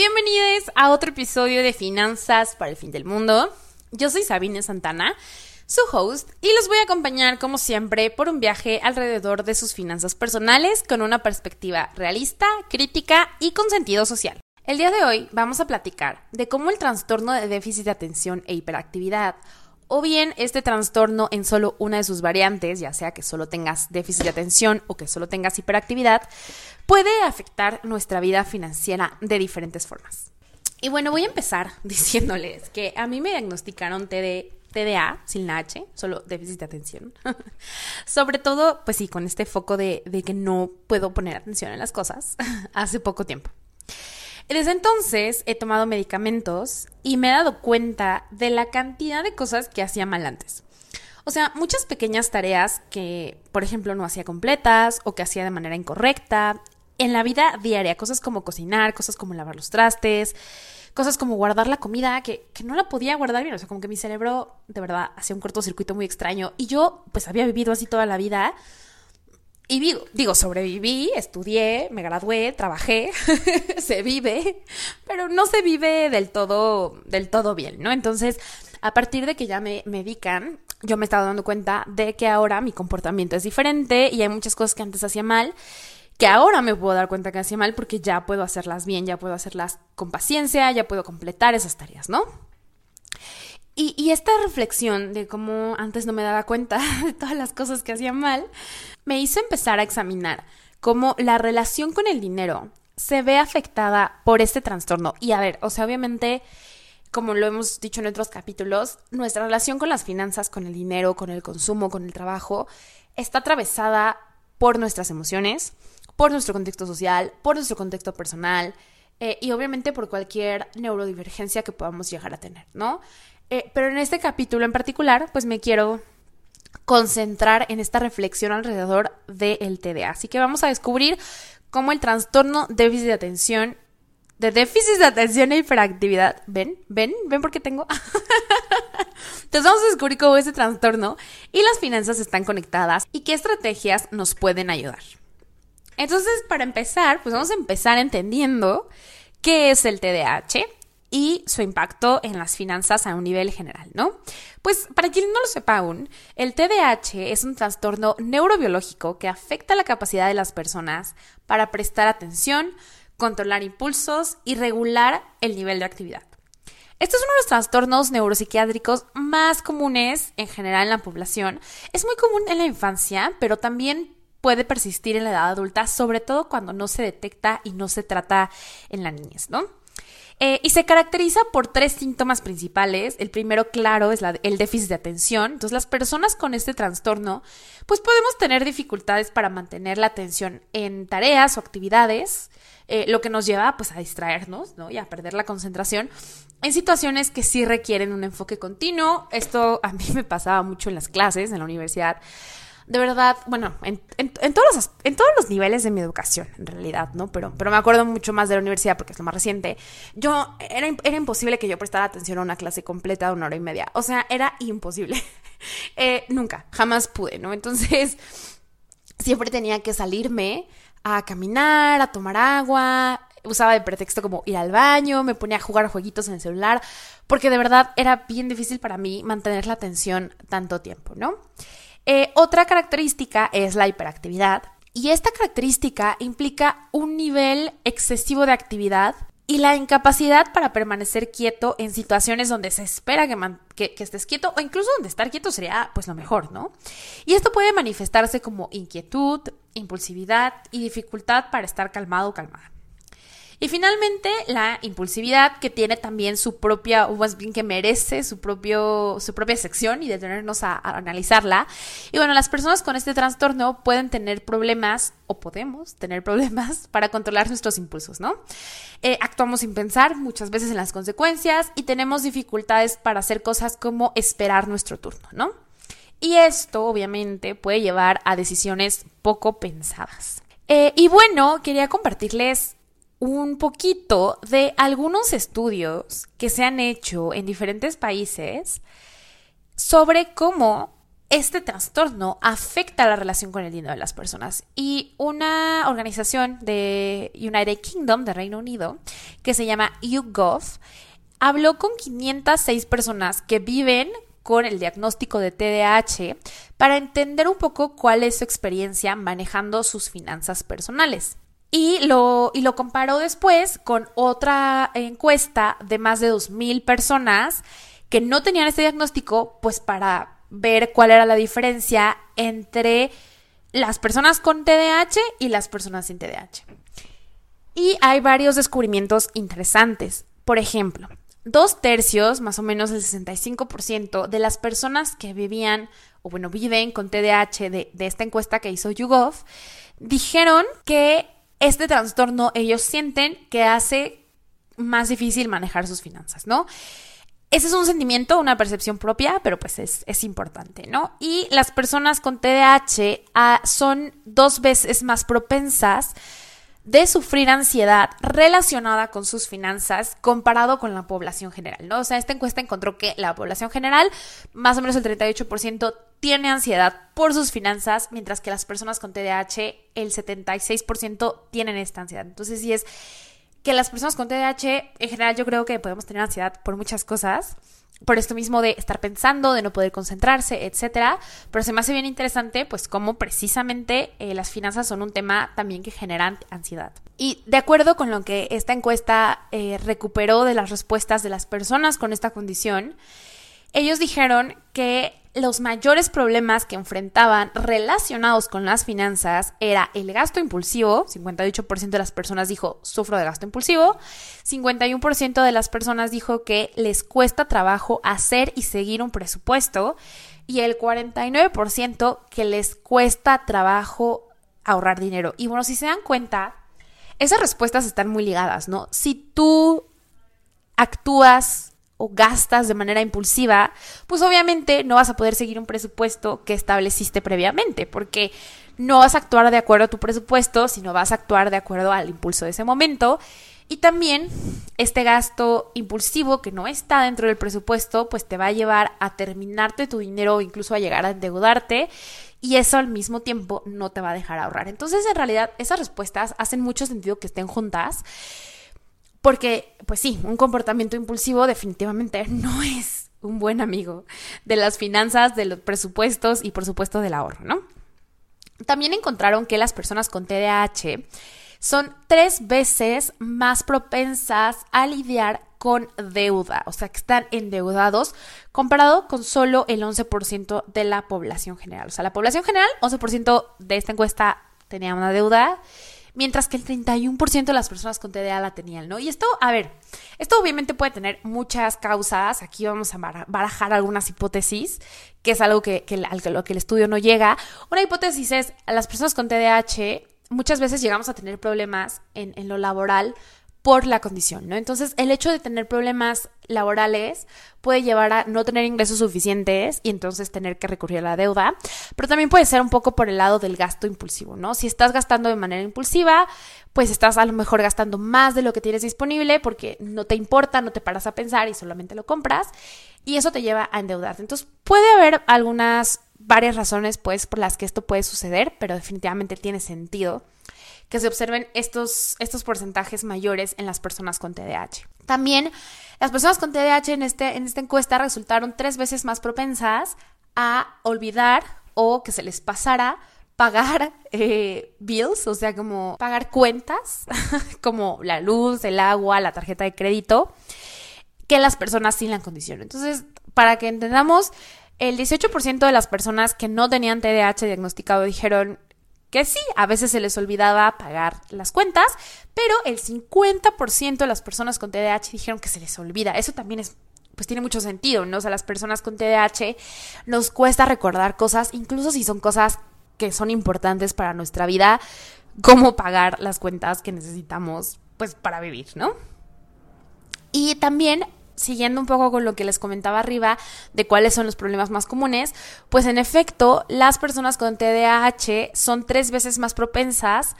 Bienvenidos a otro episodio de Finanzas para el Fin del Mundo. Yo soy Sabine Santana, su host, y los voy a acompañar como siempre por un viaje alrededor de sus finanzas personales con una perspectiva realista, crítica y con sentido social. El día de hoy vamos a platicar de cómo el trastorno de déficit de atención e hiperactividad o bien este trastorno en solo una de sus variantes, ya sea que solo tengas déficit de atención o que solo tengas hiperactividad, puede afectar nuestra vida financiera de diferentes formas. Y bueno, voy a empezar diciéndoles que a mí me diagnosticaron TDA, sin la H, solo déficit de atención. Sobre todo, pues sí, con este foco de, de que no puedo poner atención en las cosas hace poco tiempo. Desde entonces he tomado medicamentos y me he dado cuenta de la cantidad de cosas que hacía mal antes. O sea, muchas pequeñas tareas que, por ejemplo, no hacía completas o que hacía de manera incorrecta. En la vida diaria, cosas como cocinar, cosas como lavar los trastes, cosas como guardar la comida, que, que, no la podía guardar bien. O sea, como que mi cerebro de verdad hacía un cortocircuito muy extraño. Y yo, pues, había vivido así toda la vida y digo, digo, sobreviví, estudié, me gradué, trabajé, se vive, pero no se vive del todo, del todo bien, ¿no? Entonces, a partir de que ya me medican, yo me estaba dando cuenta de que ahora mi comportamiento es diferente y hay muchas cosas que antes hacía mal que ahora me puedo dar cuenta que hacía mal porque ya puedo hacerlas bien, ya puedo hacerlas con paciencia, ya puedo completar esas tareas, ¿no? Y, esta reflexión de cómo antes no me daba cuenta de todas las cosas que hacía mal, me hizo empezar a examinar cómo la relación con el dinero se ve afectada por este trastorno. Y a ver, o sea, obviamente, como lo hemos dicho en otros capítulos, nuestra relación con las finanzas, con el dinero, con el consumo, con el trabajo, está atravesada por nuestras emociones, por nuestro contexto social, por nuestro contexto personal eh, y obviamente por cualquier neurodivergencia que podamos llegar a tener, ¿no? Eh, pero en este capítulo en particular, pues me quiero concentrar en esta reflexión alrededor del TDA. Así que vamos a descubrir cómo el trastorno déficit de atención, de déficit de atención e hiperactividad, ven, ven, ven porque tengo. Entonces vamos a descubrir cómo ese trastorno y las finanzas están conectadas y qué estrategias nos pueden ayudar. Entonces, para empezar, pues vamos a empezar entendiendo qué es el TDAH y su impacto en las finanzas a un nivel general, ¿no? Pues para quien no lo sepa aún, el TDAH es un trastorno neurobiológico que afecta la capacidad de las personas para prestar atención, controlar impulsos y regular el nivel de actividad. Este es uno de los trastornos neuropsiquiátricos más comunes en general en la población. Es muy común en la infancia, pero también puede persistir en la edad adulta, sobre todo cuando no se detecta y no se trata en la niñez, ¿no? Eh, y se caracteriza por tres síntomas principales. El primero, claro, es el déficit de atención. Entonces, las personas con este trastorno, pues podemos tener dificultades para mantener la atención en tareas o actividades, eh, lo que nos lleva pues a distraernos, ¿no? Y a perder la concentración en situaciones que sí requieren un enfoque continuo. Esto a mí me pasaba mucho en las clases, en la universidad de verdad, bueno, en, todos los, en todos los niveles de mi educación, en realidad, ¿no? Pero, pero me acuerdo mucho más de la universidad porque es lo más reciente. Yo, era, imposible que yo prestara atención a una clase completa de una hora y media. O sea, era imposible. Eh, nunca, jamás pude, ¿no? Entonces, siempre tenía que salirme a caminar, a tomar agua, usaba de pretexto como ir al baño, me ponía a jugar jueguitos en el celular, porque de verdad era bien difícil para mí mantener la atención tanto tiempo, ¿no? Eh, otra característica es la hiperactividad. Y esta característica implica un nivel excesivo de actividad y la incapacidad para permanecer quieto en situaciones donde se espera que, que, estés quieto o incluso donde estar quieto sería pues lo mejor, ¿no? Y esto puede manifestarse como inquietud, impulsividad y dificultad para estar calmado o calmada. Y finalmente, la impulsividad, que tiene también su propia, o más bien que merece su, propio, su propia sección y detenernos a, a analizarla. Y bueno, las personas con este trastorno pueden tener problemas, o podemos tener problemas, para controlar nuestros impulsos, ¿no? Eh, actuamos sin pensar muchas veces en las consecuencias y tenemos dificultades para hacer cosas como esperar nuestro turno, ¿no? Y esto, obviamente, puede llevar a decisiones poco pensadas. Eh, y bueno, quería compartirles un poquito de algunos estudios que se han hecho en diferentes países sobre cómo este trastorno afecta la relación con el dinero de las personas. Y una organización de United Kingdom, de Reino Unido, que se llama YouGov, habló con 506 personas que viven con el diagnóstico de TDAH para entender un poco cuál es su experiencia manejando sus finanzas personales. Y lo, y lo comparó después con otra encuesta de más de 2.000 personas que no tenían este diagnóstico, pues para ver cuál era la diferencia entre las personas con TDAH y las personas sin TDAH. Y hay varios descubrimientos interesantes. Por ejemplo, dos tercios, más o menos el 65% de las personas que vivían o bueno, viven con TDAH de, de esta encuesta que hizo YouGov, dijeron que este trastorno ellos sienten que hace más difícil manejar sus finanzas, ¿no? Ese es un sentimiento, una percepción propia, pero pues es, importante, ¿no? Y las personas con TDAH ah, son dos veces más propensas de sufrir ansiedad relacionada con sus finanzas comparado con la población general, ¿no? O sea, esta encuesta encontró que la población general, más o menos el 38%, tiene ansiedad por sus finanzas, mientras que las personas con TDAH, el 76% tienen esta ansiedad. Entonces, sí es que las personas con TDAH, en general, yo creo que podemos tener ansiedad por muchas cosas, por esto mismo de estar pensando, de no poder concentrarse, etcétera. Pero se me hace bien interesante, pues, cómo precisamente eh, las finanzas son un tema también que generan ansiedad. Y de acuerdo con lo que esta encuesta eh, recuperó de las respuestas de las personas con esta condición, ellos dijeron que los mayores problemas que enfrentaban relacionados con las finanzas era el gasto impulsivo, 58% de las personas dijo sufro de gasto impulsivo, 51% de las personas dijo que les cuesta trabajo hacer y seguir un presupuesto y el 49% que les cuesta trabajo ahorrar dinero. Y bueno, si se dan cuenta, esas respuestas están muy ligadas, ¿no? Si tú actúas o gastas de manera impulsiva, pues obviamente no vas a poder seguir un presupuesto que estableciste previamente, porque no vas a actuar de acuerdo a tu presupuesto, sino vas a actuar de acuerdo al impulso de ese momento. Y también este gasto impulsivo que no está dentro del presupuesto, pues te va a llevar a terminarte tu dinero o incluso a llegar a endeudarte y eso al mismo tiempo no te va a dejar ahorrar. Entonces, en realidad, esas respuestas hacen mucho sentido que estén juntas. Porque, pues sí, un comportamiento impulsivo definitivamente no es un buen amigo de las finanzas, de los presupuestos y por supuesto del ahorro, ¿no? También encontraron que las personas con TDAH son tres veces más propensas a lidiar con deuda, o sea, que están endeudados comparado con solo el 11% de la población general. O sea, la población general, 11% de esta encuesta tenía una deuda mientras que el 31% de las personas con TDA la tenían, ¿no? Y esto, a ver, esto obviamente puede tener muchas causas, aquí vamos a barajar algunas hipótesis, que es algo que, que, lo que el estudio no llega. Una hipótesis es, las personas con TDAH muchas veces llegamos a tener problemas en, en lo laboral por la condición, ¿no? Entonces, el hecho de tener problemas laborales puede llevar a no tener ingresos suficientes y entonces tener que recurrir a la deuda, pero también puede ser un poco por el lado del gasto impulsivo, ¿no? Si estás gastando de manera impulsiva, pues estás a lo mejor gastando más de lo que tienes disponible porque no te importa, no te paras a pensar y solamente lo compras y eso te lleva a endeudarte. Entonces, puede haber algunas varias razones pues por las que esto puede suceder, pero definitivamente tiene sentido que se observen estos, estos porcentajes mayores en las personas con TDAH. También las personas con TDAH en, este, en esta encuesta resultaron tres veces más propensas a olvidar o que se les pasara pagar eh, bills, o sea, como pagar cuentas, como la luz, el agua, la tarjeta de crédito, que las personas sin la condición. Entonces, para que entendamos, el 18% de las personas que no tenían TDAH diagnosticado dijeron, que sí, a veces se les olvidaba pagar las cuentas, pero el 50% de las personas con TDAH dijeron que se les olvida. Eso también es pues tiene mucho sentido, ¿no? O sea, las personas con TDAH nos cuesta recordar cosas, incluso si son cosas que son importantes para nuestra vida, como pagar las cuentas que necesitamos pues para vivir, ¿no? Y también siguiendo un poco con lo que les comentaba arriba de cuáles son los problemas más comunes, pues en efecto, las personas con TDAH son tres veces más propensas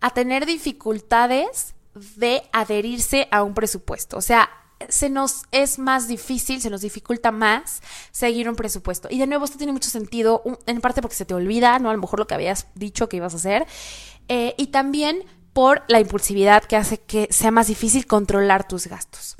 a tener dificultades de adherirse a un presupuesto. O sea, se nos es más difícil, se nos dificulta más seguir un presupuesto. Y de nuevo, esto tiene mucho sentido, en parte porque se te olvida, ¿no? A lo mejor lo que habías dicho que ibas a hacer. Eh, y también por la impulsividad que hace que sea más difícil controlar tus gastos.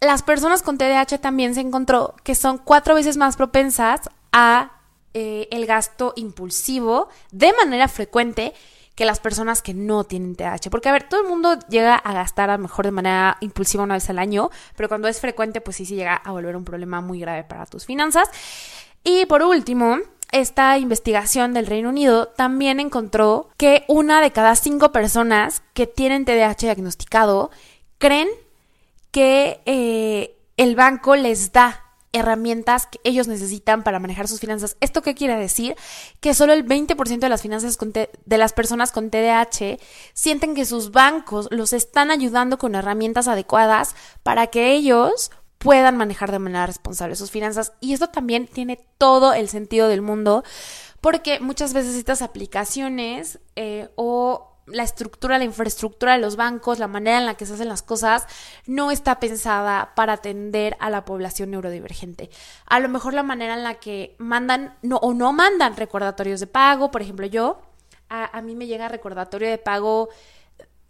Las personas con TDAH también se encontró que son cuatro veces más propensas a eh, el gasto impulsivo de manera frecuente que las personas que no tienen TDAH. Porque, a ver, todo el mundo llega a gastar a lo mejor de manera impulsiva una vez al año, pero cuando es frecuente, pues sí se llega a volver un problema muy grave para tus finanzas. Y por último, esta investigación del Reino Unido también encontró que una de cada cinco personas que tienen TDAH diagnosticado creen que eh, el banco les da herramientas que ellos necesitan para manejar sus finanzas. ¿Esto qué quiere decir? Que solo el 20% de las finanzas de las personas con TDAH sienten que sus bancos los están ayudando con herramientas adecuadas para que ellos puedan manejar de manera responsable sus finanzas. Y esto también tiene todo el sentido del mundo porque muchas veces estas aplicaciones eh, o la estructura, la infraestructura de los bancos, la manera en la que se hacen las cosas, no está pensada para atender a la población neurodivergente. A lo mejor la manera en la que mandan o no mandan recordatorios de pago, por ejemplo, yo, a, mí me llega recordatorio de pago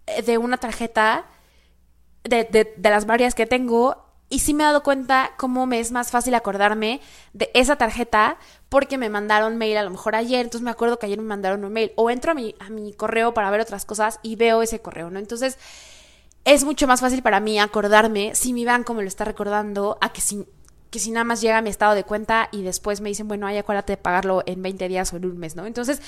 eh, de una tarjeta de, de, de las varias que tengo y sí me he dado cuenta cómo me es más fácil acordarme de esa tarjeta porque me mandaron mail a lo mejor ayer, entonces me acuerdo que ayer me mandaron un mail o entro a mi, a mi correo para ver otras cosas y veo ese correo, ¿no? Entonces es mucho más fácil para mí acordarme si mi banco me lo está recordando a que si que si nada más llega mi estado de cuenta y después me dicen, bueno, ay, acuérdate de pagarlo en 20 días o en un mes, ¿no? Entonces,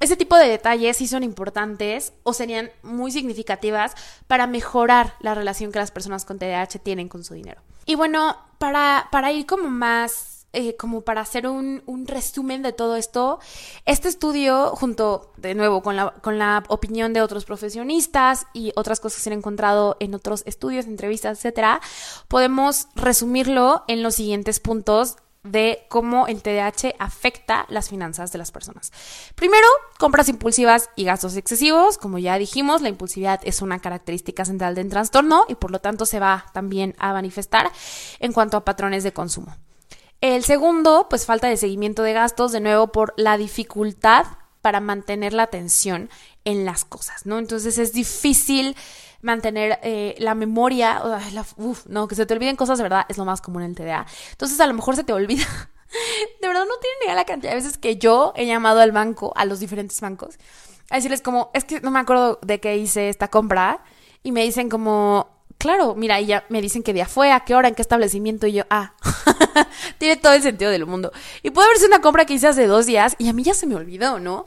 ese tipo de detalles sí son importantes o serían muy significativas para mejorar la relación que las personas con TDAH tienen con su dinero. Y bueno, para, para ir como más eh, como para hacer un, resumen de todo esto, este estudio, junto de nuevo con la, con la opinión de otros profesionistas y otras cosas que se han encontrado en otros estudios, entrevistas, etcétera, podemos resumirlo en los siguientes puntos de cómo el TDAH afecta las finanzas de las personas. Primero, compras impulsivas y gastos excesivos. Como ya dijimos, la impulsividad es una característica central del trastorno y por lo tanto se va también a manifestar en cuanto a patrones de consumo. El segundo, pues falta de seguimiento de gastos, de nuevo por la dificultad para mantener la atención en las cosas, ¿no? Entonces es difícil mantener eh, la memoria, no, que se te olviden cosas de verdad es lo más común en el TDA. Entonces a lo mejor se te olvida. de verdad no tienen idea la cantidad de veces que yo he llamado al banco, a los diferentes bancos, a decirles como, es que no me acuerdo de qué hice esta compra y me dicen como, claro, mira, y ya me dicen qué día fue, a qué hora, en qué establecimiento, y yo, ah, tiene todo el sentido del mundo. Y puede haberse una compra que hice hace dos días y a mí ya se me olvidó, ¿no?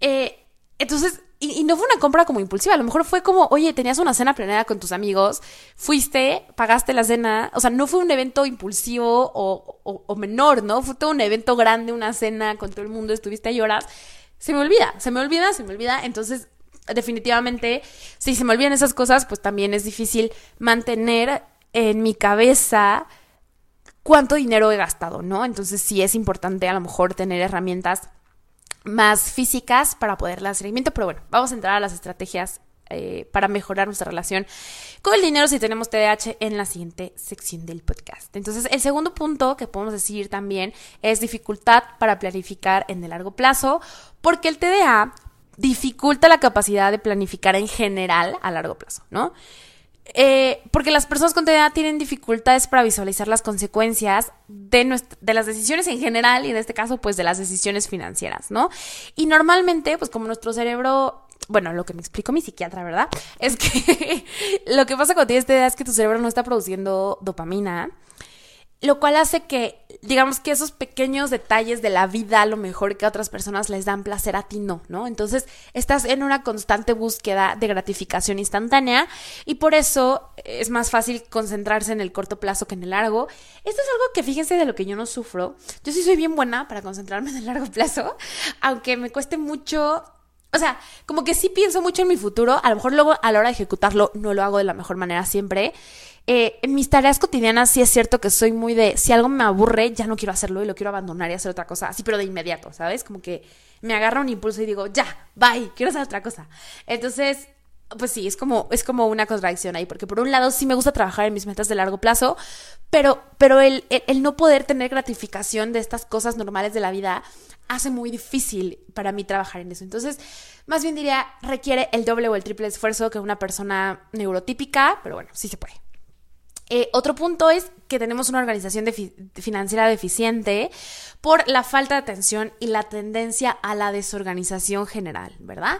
Eh, entonces, y, no fue una compra como impulsiva, a lo mejor fue como, oye, tenías una cena planeada con tus amigos, fuiste, pagaste la cena, o sea, no fue un evento impulsivo o, o menor, ¿no? Fue todo un evento grande, una cena con todo el mundo, estuviste ahí horas. Se me olvida, se me olvida, se me olvida. Entonces, definitivamente, si se me olvidan esas cosas, pues también es difícil mantener en mi cabeza cuánto dinero he gastado, ¿no? Entonces sí es importante a lo mejor tener herramientas más físicas para poder dar seguimiento, pero bueno, vamos a entrar a las estrategias eh, para mejorar nuestra relación con el dinero si tenemos TDAH en la siguiente sección del podcast. Entonces, el segundo punto que podemos decir también es dificultad para planificar en el largo plazo, porque el TDA dificulta la capacidad de planificar en general a largo plazo, ¿no? Eh, porque las personas con TDA tienen dificultades para visualizar las consecuencias de, las decisiones en general y en este caso pues de las decisiones financieras, ¿no? Y normalmente pues como nuestro cerebro, bueno, lo que me explicó mi psiquiatra, ¿verdad? Es que lo que pasa cuando tienes TDA es que tu cerebro no está produciendo dopamina lo cual hace que, digamos que esos pequeños detalles de la vida, a lo mejor que a otras personas les dan placer, a ti no, ¿no? Entonces estás en una constante búsqueda de gratificación instantánea y por eso es más fácil concentrarse en el corto plazo que en el largo. Esto es algo que fíjense de lo que yo no sufro. Yo sí soy bien buena para concentrarme en el largo plazo, aunque me cueste mucho o sea, como que sí pienso mucho en mi futuro, a lo mejor luego a la hora de ejecutarlo no lo hago de la mejor manera siempre, eh, en mis tareas cotidianas sí es cierto que soy muy de, si algo me aburre, ya no quiero hacerlo y lo quiero abandonar y hacer otra cosa, así pero de inmediato, ¿sabes? Como que me agarra un impulso y digo, ya, bye, quiero hacer otra cosa. Entonces, pues sí, es como, es como una contradicción ahí, porque por un lado sí me gusta trabajar en mis metas de largo plazo, pero, pero el, el, no poder tener gratificación de estas cosas normales de la vida hace muy difícil para mí trabajar en eso. Entonces, más bien diría, requiere el doble o el triple esfuerzo que una persona neurotípica, pero bueno, sí se puede. Eh, otro punto es que tenemos una organización financiera deficiente por la falta de atención y la tendencia a la desorganización general, ¿verdad?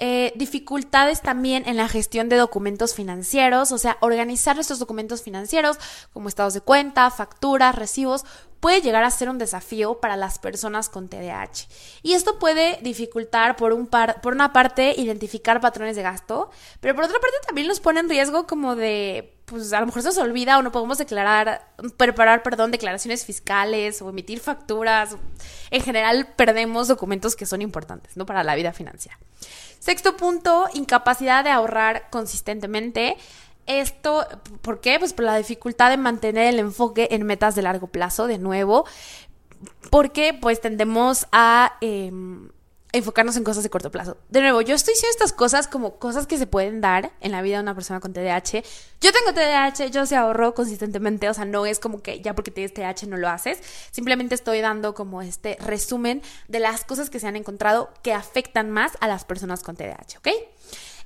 Eh, dificultades también en la gestión de documentos financieros, o sea, organizar nuestros documentos financieros como estados de cuenta, facturas, recibos, puede llegar a ser un desafío para las personas con TDAH. Y esto puede dificultar por, un par, por una parte identificar patrones de gasto, pero por otra parte también nos pone en riesgo como de, pues a lo mejor se olvida o no podemos declarar, preparar, perdón, declaraciones fiscales o emitir facturas. En general perdemos documentos que son importantes, ¿no? Para la vida financiera. Sexto punto, incapacidad de ahorrar consistentemente. Esto, ¿por qué? Pues por la dificultad de mantener el enfoque en metas de largo plazo, de nuevo, porque pues tendemos a em, enfocarnos en cosas de corto plazo. De nuevo, yo estoy diciendo estas cosas como cosas que se pueden dar en la vida de una persona con TDAH. Yo tengo TDAH, yo se ahorro consistentemente, o sea, no es como que ya porque tienes TDAH no lo haces, simplemente estoy dando como este resumen de las cosas que se han encontrado que afectan más a las personas con TDAH, ¿ok?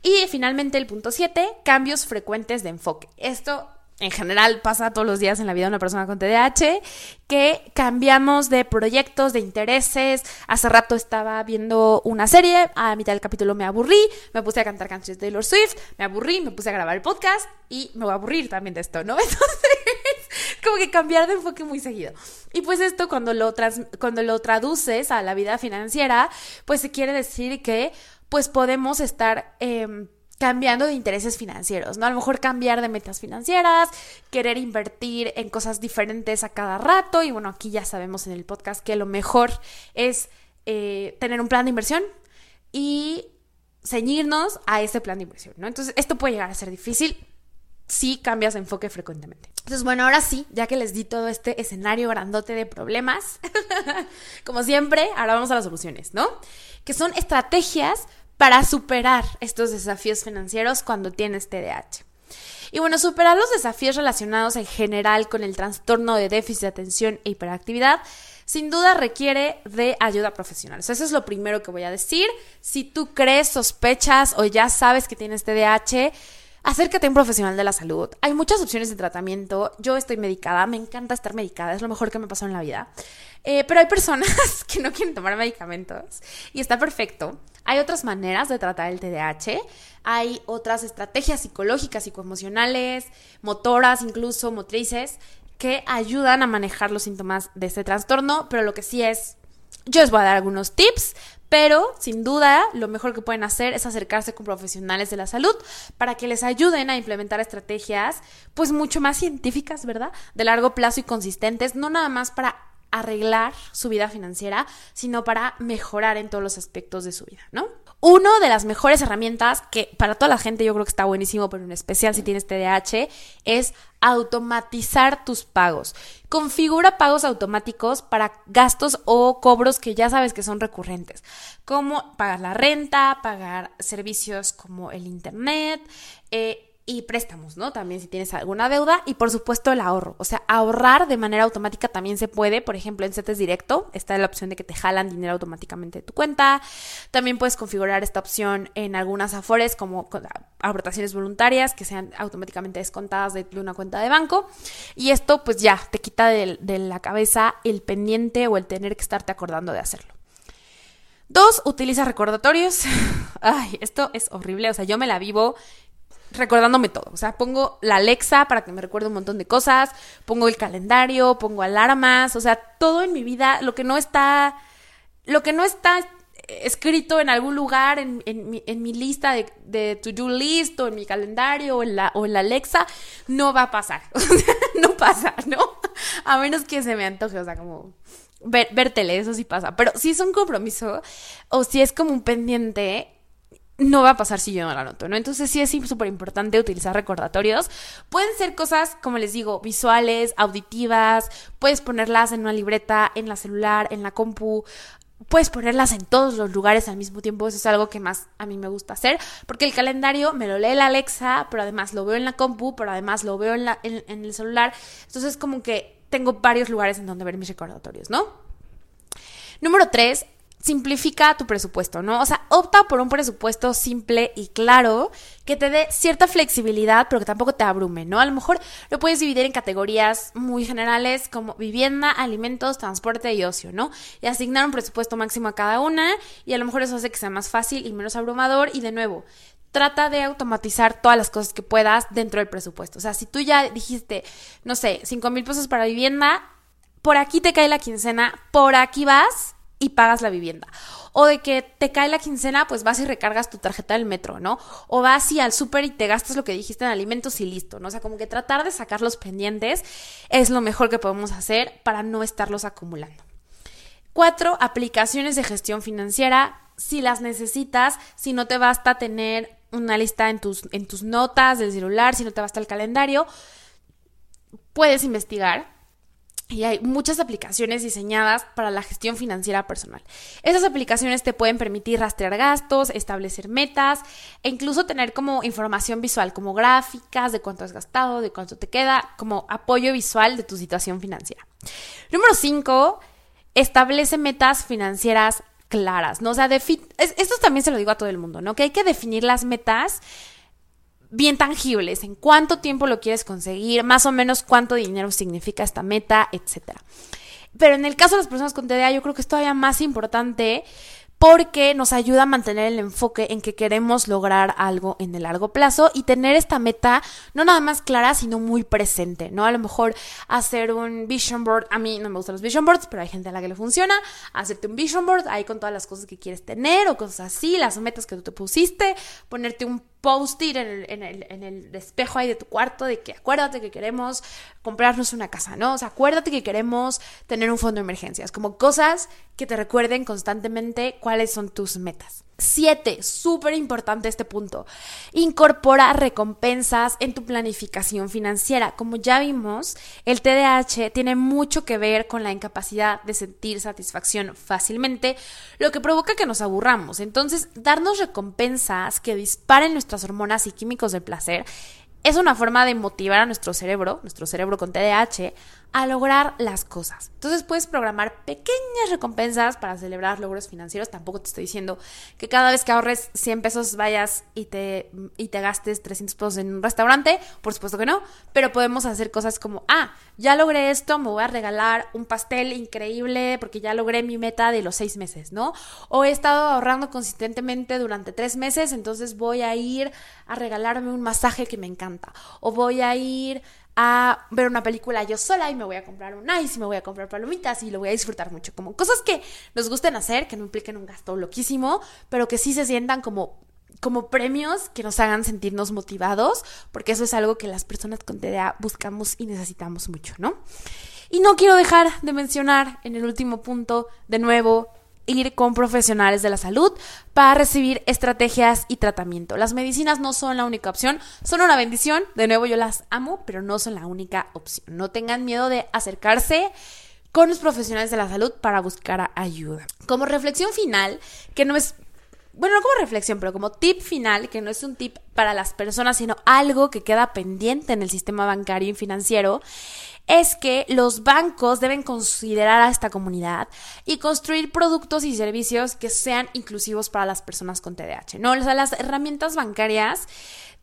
Y finalmente el punto 7, cambios frecuentes de enfoque. Esto en general pasa todos los días en la vida de una persona con TDAH, que cambiamos de proyectos, de intereses. Hace rato estaba viendo una serie, a mitad del capítulo me aburrí, me puse a cantar canciones de Taylor Swift, me aburrí, me puse a grabar el podcast y me voy a aburrir también de esto, ¿no? Entonces, como que cambiar de enfoque muy seguido. Y pues esto cuando lo, cuando lo traduces a la vida financiera, pues se quiere decir que pues podemos estar... Em, cambiando de intereses financieros, ¿no? A lo mejor cambiar de metas financieras, querer invertir en cosas diferentes a cada rato y bueno, aquí ya sabemos en el podcast que lo mejor es eh, tener un plan de inversión y ceñirnos a ese plan de inversión, ¿no? Entonces, esto puede llegar a ser difícil si cambias de enfoque frecuentemente. Entonces, bueno, ahora sí, ya que les di todo este escenario grandote de problemas, como siempre, ahora vamos a las soluciones, ¿no? Que son estrategias para superar estos desafíos financieros cuando tienes TDAH. Y bueno, superar los desafíos relacionados en general con el trastorno de déficit de atención e hiperactividad sin duda requiere de ayuda profesional. eso es lo primero que voy a decir. Si tú crees, sospechas o ya sabes que tienes TDAH, acércate a un profesional de la salud. Hay muchas opciones de tratamiento. Yo estoy medicada, me encanta estar medicada, es lo mejor que me pasó en la vida. Eh, pero hay personas que no quieren tomar medicamentos y está perfecto. Hay otras maneras de tratar el TDAH, hay otras estrategias psicológicas, psicoemocionales, motoras, incluso motrices, que ayudan a manejar los síntomas de este trastorno, pero lo que sí es, yo les voy a dar algunos tips, pero sin duda lo mejor que pueden hacer es acercarse con profesionales de la salud para que les ayuden a implementar estrategias pues mucho más científicas, ¿verdad? De largo plazo y consistentes, no nada más para arreglar su vida financiera, sino para mejorar en todos los aspectos de su vida, ¿no? Una de las mejores herramientas que para toda la gente yo creo que está buenísimo, pero en especial si tienes TDAH, es automatizar tus pagos. Configura pagos automáticos para gastos o cobros que ya sabes que son recurrentes, como pagar la renta, pagar servicios como el internet, eh, y préstamos, ¿no? También si tienes alguna deuda y por supuesto el ahorro. O sea, ahorrar de manera automática también se puede. Por ejemplo, en CETES Directo está la opción de que te jalan dinero automáticamente de tu cuenta. También puedes configurar esta opción en algunas afores como aportaciones voluntarias que sean automáticamente descontadas de, una cuenta de banco. Y esto pues ya te quita de, de la cabeza el pendiente o el tener que estarte acordando de hacerlo. Dos, utiliza recordatorios. Ay, esto es horrible. O sea, yo me la vivo recordándome todo. O sea, pongo la Alexa para que me recuerde un montón de cosas, pongo el calendario, pongo alarmas, o sea, todo en mi vida, lo que no está, lo que no está escrito en algún lugar en, en, mi, lista de, de to-do list o en mi calendario o en, la, o la Alexa, no va a pasar. O sea, no pasa, ¿no? A menos que se me antoje, o sea, como ver, ver tele, eso sí pasa. Pero si es un compromiso o si es como un pendiente, no va a pasar si yo no la anoto, ¿no? Entonces sí es súper importante utilizar recordatorios. Pueden ser cosas, como les digo, visuales, auditivas, puedes ponerlas en una libreta, en la celular, en la compu. puedes ponerlas en todos los lugares al mismo tiempo. Eso es algo que más a mí me gusta hacer. Porque el calendario me lo lee la Alexa, pero además lo veo en la compu, pero además lo veo en, la, en, el celular. Entonces, como que tengo varios lugares en donde ver mis recordatorios, ¿no? Número tres, simplifica tu presupuesto, ¿no? O sea, opta por un presupuesto simple y claro que te dé cierta flexibilidad, pero que tampoco te abrume, ¿no? A lo mejor lo puedes dividir en categorías muy generales como vivienda, alimentos, transporte y ocio, ¿no? Y asignar un presupuesto máximo a cada una y a lo mejor eso hace que sea más fácil y menos abrumador y de nuevo, trata de automatizar todas las cosas que puedas dentro del presupuesto. O sea, si tú ya dijiste, no sé, 5 mil pesos para vivienda, por aquí te cae la quincena, por aquí vas y pagas la vivienda. O de que te cae la quincena, pues vas y recargas tu tarjeta del metro, ¿no? O vas y al súper y te gastas lo que dijiste en alimentos y listo, ¿no? O sea, como que tratar de sacar los pendientes es lo mejor que podemos hacer para no estarlos acumulando. Cuatro, aplicaciones de gestión financiera. Si las necesitas, si no te basta tener una lista en tus, en tus notas del celular, si no te basta el calendario, puedes investigar y hay muchas aplicaciones diseñadas para la gestión financiera personal. Esas aplicaciones te pueden permitir rastrear gastos, establecer metas e incluso tener como información visual, como gráficas de cuánto has gastado, de cuánto te queda, como apoyo visual de tu situación financiera. Número 5, establece metas financieras claras, ¿no? O sea, esto también se lo digo a todo el mundo, ¿no? Que hay que definir las metas bien tangibles, en cuánto tiempo lo quieres conseguir, más o menos cuánto dinero significa esta meta, etcétera. Pero en el caso de las personas con TDA, yo creo que es todavía más importante porque nos ayuda a mantener el enfoque en que queremos lograr algo en el largo plazo y tener esta meta no nada más clara, sino muy presente, ¿no? A lo mejor hacer un vision board, a mí no me gustan los vision boards, pero hay gente a la que le funciona, hacerte un vision board ahí con todas las cosas que quieres tener o cosas así, las metas que tú te pusiste, ponerte un post-it en el, en, el, en el espejo ahí de tu cuarto de que acuérdate que queremos comprarnos una casa, ¿no? O sea, acuérdate que queremos tener un fondo de emergencias, como cosas que te recuerden constantemente cuáles son tus metas. Siete, súper importante este punto. Incorpora recompensas en tu planificación financiera. Como ya vimos, el TDAH tiene mucho que ver con la incapacidad de sentir satisfacción fácilmente, lo que provoca que nos aburramos. Entonces, darnos recompensas que disparen nuestras hormonas y químicos del placer es una forma de motivar a nuestro cerebro, nuestro cerebro con TDAH, a lograr las cosas. Entonces puedes programar pequeñas recompensas para celebrar logros financieros. Tampoco te estoy diciendo que cada vez que ahorres 100 pesos vayas y te, y te gastes 300 pesos en un restaurante. Por supuesto que no. Pero podemos hacer cosas como, ah, ya logré esto, me voy a regalar un pastel increíble porque ya logré mi meta de los seis meses, ¿no? O he estado ahorrando consistentemente durante tres meses, entonces voy a ir a regalarme un masaje que me encanta. O voy a ir a ver una película yo sola y me voy a comprar un ice y me voy a comprar palomitas y lo voy a disfrutar mucho. Como cosas que nos gusten hacer, que no impliquen un gasto loquísimo, pero que sí se sientan como, como premios que nos hagan sentirnos motivados, porque eso es algo que las personas con TDA buscamos y necesitamos mucho, ¿no? Y no quiero dejar de mencionar en el último punto, de nuevo, ir con profesionales de la salud para recibir estrategias y tratamiento. Las medicinas no son la única opción, son una bendición, de nuevo yo las amo, pero no son la única opción. No tengan miedo de acercarse con los profesionales de la salud para buscar ayuda. Como reflexión final, que no es bueno, no como reflexión, pero como tip final, que no es un tip para las personas, sino algo que queda pendiente en el sistema bancario y financiero, es que los bancos deben considerar a esta comunidad y construir productos y servicios que sean inclusivos para las personas con TDAH. No, o sea, las herramientas bancarias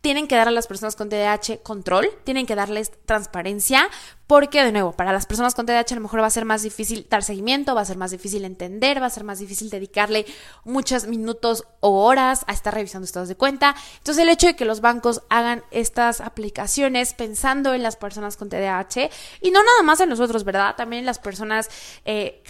tienen que dar a las personas con TDAH control, tienen que darles transparencia, porque de nuevo, para las personas con TDAH a lo mejor va a ser más difícil dar seguimiento, va a ser más difícil entender, va a ser más difícil dedicarle muchos minutos o horas a estar revisando estados de cuenta. Entonces el hecho de que los bancos hagan estas aplicaciones pensando en las personas con TDAH y no nada más en nosotros, ¿verdad? También en las personas eh,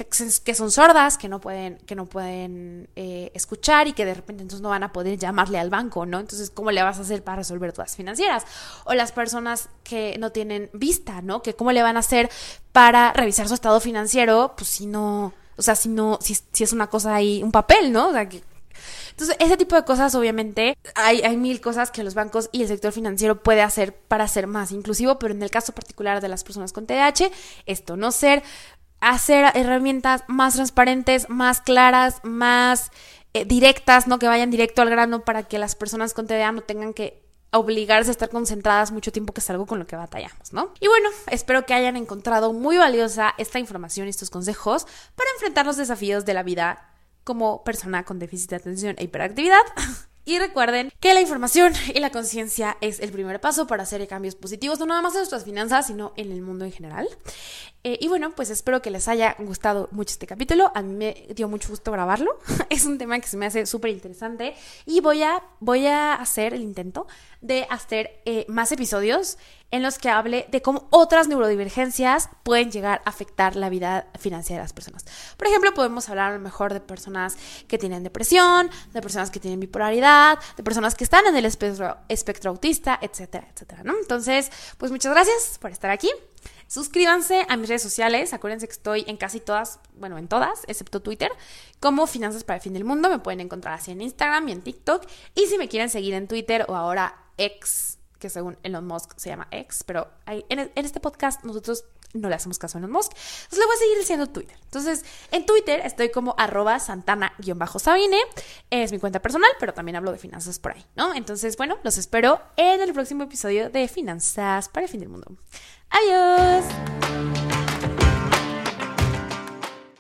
que, son sordas, que no pueden, que no pueden eh, escuchar y que de repente entonces no van a poder llamarle al banco, ¿no? Entonces, ¿cómo le vas a hacer para resolver todas financieras? O las personas que no tienen vista, ¿no? Que le van a hacer para revisar su estado financiero, pues si no, o sea, si no, si, si es una cosa ahí, un papel, ¿no? O sea, que, entonces, ese tipo de cosas, obviamente, hay, hay mil cosas que los bancos y el sector financiero puede hacer para ser más inclusivo, pero en el caso particular de las personas con TDAH, esto, no ser hacer herramientas más transparentes, más claras, más eh, directas, ¿no? Que vayan directo al grano para que las personas con TDA no tengan que obligarse a estar concentradas mucho tiempo, que es algo con lo que batallamos, ¿no? Y bueno, espero que hayan encontrado muy valiosa esta información y estos consejos para enfrentar los desafíos de la vida como persona con déficit de atención e hiperactividad. Y recuerden que la información y la conciencia es el primer paso para hacer cambios positivos, no nada más en nuestras finanzas, sino en el mundo en general. Eh, y bueno, pues espero que les haya gustado mucho este capítulo. A mí me dio mucho gusto grabarlo. es un tema que se me hace súper interesante. Y voy a, voy a hacer el intento de hacer eh, más episodios en los que hable de cómo otras neurodivergencias pueden llegar a afectar la vida financiera de las personas. Por ejemplo, podemos hablar a lo mejor de personas que tienen depresión, de personas que tienen bipolaridad, de personas que están en el espectro, espectro autista, etcétera, etcétera, ¿no? Entonces, pues muchas gracias por estar aquí. Suscríbanse a mis redes sociales. Acuérdense que estoy en casi todas, bueno, en todas, excepto Twitter, como Finanzas para el Fin del Mundo. Me pueden encontrar así en Instagram y en TikTok. Y si me quieren seguir en Twitter o ahora X, que según Elon Musk se llama X, pero en, en este podcast nosotros no le hacemos caso a Elon Musk. Entonces le voy a seguir diciendo Twitter. Entonces, en Twitter estoy como arroba santana-sabine. Es mi cuenta personal, pero también hablo de finanzas por ahí, ¿no? Entonces, bueno, los espero en el próximo episodio de Finanzas para el fin del mundo. Adiós.